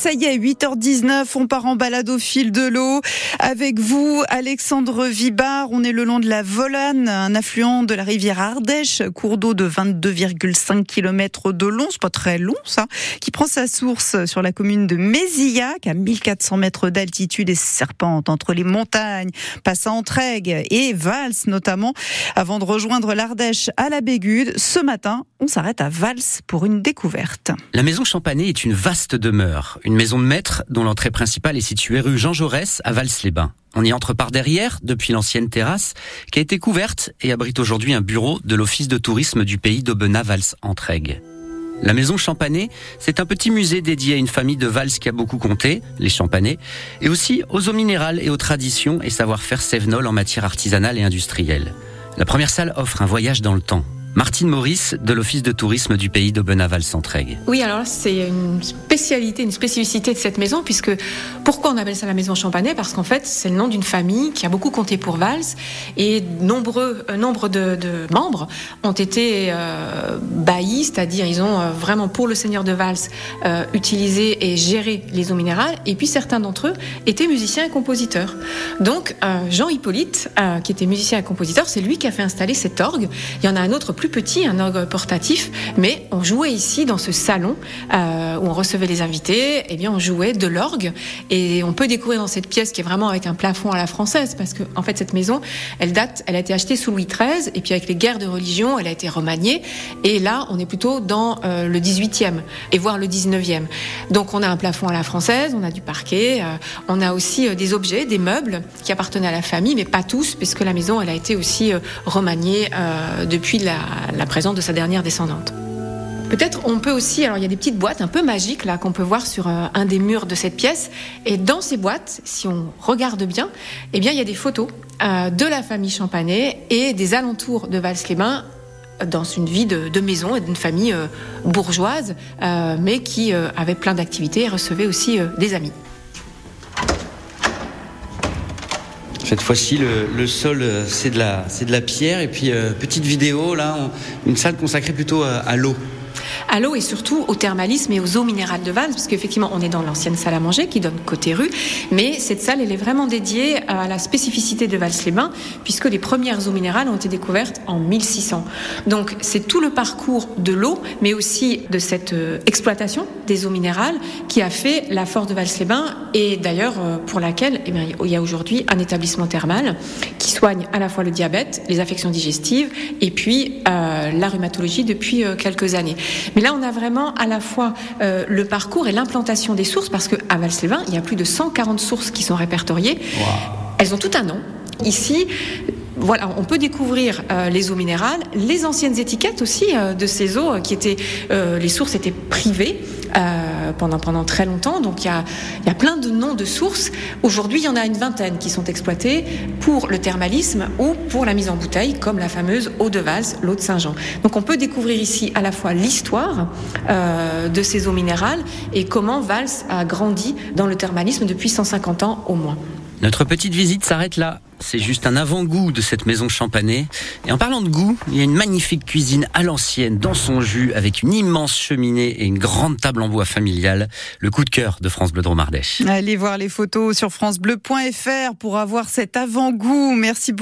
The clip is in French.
Ça y est, 8h19, on part en balade au fil de l'eau. Avec vous, Alexandre Vibard, on est le long de la Volane, un affluent de la rivière Ardèche, cours d'eau de 22,5 km de long, c'est pas très long ça, qui prend sa source sur la commune de Mézillac, à 1400 mètres d'altitude et serpente entre les montagnes, passant entre Aigues et Vals notamment, avant de rejoindre l'Ardèche à la Bégude. Ce matin, on s'arrête à Vals pour une découverte. La maison Champanet est une vaste demeure, une maison de maître dont l'entrée principale est située rue Jean Jaurès à Vals-les-Bains. On y entre par derrière, depuis l'ancienne terrasse, qui a été couverte et abrite aujourd'hui un bureau de l'Office de tourisme du pays d'Aubenas-Vals-Entraigue. La maison Champanet, c'est un petit musée dédié à une famille de Vals qui a beaucoup compté, les Champanais, et aussi aux eaux minérales et aux traditions et savoir-faire sévenol en matière artisanale et industrielle. La première salle offre un voyage dans le temps, Martine Maurice de l'Office de tourisme du pays daubenas centraigue Oui, alors c'est une spécialité, une spécificité de cette maison, puisque pourquoi on appelle ça la maison Champanet Parce qu'en fait, c'est le nom d'une famille qui a beaucoup compté pour Vals et nombreux, euh, nombre de, membres ont été euh, baillis, c'est-à-dire ils ont euh, vraiment pour le seigneur de Vals euh, utilisé et géré les eaux minérales, et puis certains d'entre eux étaient musiciens et compositeurs. Donc Jean Hippolyte, qui était musicien et compositeur, c'est lui qui a fait installer cet orgue. Il y en a un autre plus petit, un orgue portatif, mais on jouait ici dans ce salon euh, où on recevait les invités. Et eh bien, on jouait de l'orgue et on peut découvrir dans cette pièce qui est vraiment avec un plafond à la française parce que en fait cette maison, elle date, elle a été achetée sous Louis XIII et puis avec les guerres de religion, elle a été remaniée et là on est plutôt dans euh, le 18e et voire le 19e. Donc on a un plafond à la française, on a du parquet, euh, on a aussi des objets, des meubles qui appartenaient à la famille, mais pas tous puisque la maison elle a été aussi remaniée depuis la, la présence de sa dernière descendante. Peut-être on peut aussi, alors il y a des petites boîtes un peu magiques là qu'on peut voir sur euh, un des murs de cette pièce. Et dans ces boîtes, si on regarde bien, eh bien il y a des photos euh, de la famille Champanet et des alentours de Vals-les-Bains dans une vie de, maison et d'une famille euh, bourgeoise, mais qui avait plein d'activités et recevait aussi des amis. Cette fois-ci, le, sol, euh, c'est de, la, de la pierre. Et puis, euh, petite vidéo, là, une salle consacrée plutôt à l'eau à l'eau et surtout au thermalisme et aux eaux minérales de Vals, parce qu'effectivement, on est dans l'ancienne salle à manger qui donne côté rue, mais cette salle, elle est vraiment dédiée à la spécificité de Vals-les-Bains, puisque les premières eaux minérales ont été découvertes en 1600. Donc, c'est tout le parcours de l'eau, mais aussi de cette euh, exploitation des eaux minérales qui a fait la force de Vals-les-Bains et d'ailleurs euh, pour laquelle eh bien, il y a aujourd'hui un établissement thermal qui soigne à la fois le diabète, les affections digestives et puis euh, la rhumatologie depuis quelques années. Mais là, on a vraiment à la fois euh, le parcours et l'implantation des sources, parce qu'à Val-Slévin, il y a plus de 140 sources qui sont répertoriées. Elles ont tout un nom. Ici, voilà, on peut découvrir euh, les eaux minérales, les anciennes étiquettes aussi euh, de ces eaux qui étaient, les sources étaient privées. Euh, pendant, pendant très longtemps. Donc il y a, y a plein de noms de sources. Aujourd'hui, il y en a une vingtaine qui sont exploitées pour le thermalisme ou pour la mise en bouteille, comme la fameuse eau de Vals, l'eau de Saint-Jean. Donc on peut découvrir ici à la fois l'histoire euh, de ces eaux minérales et comment Vals a grandi dans le thermalisme depuis 150 ans au moins. Notre petite visite s'arrête là. C'est juste un avant-goût de cette maison champanée. Et en parlant de goût, il y a une magnifique cuisine à l'ancienne dans son jus avec une immense cheminée et une grande table en bois familiale. Le coup de cœur de France Bleu Dromardèche. Allez voir les photos sur francebleu.fr pour avoir cet avant-goût. Merci beaucoup.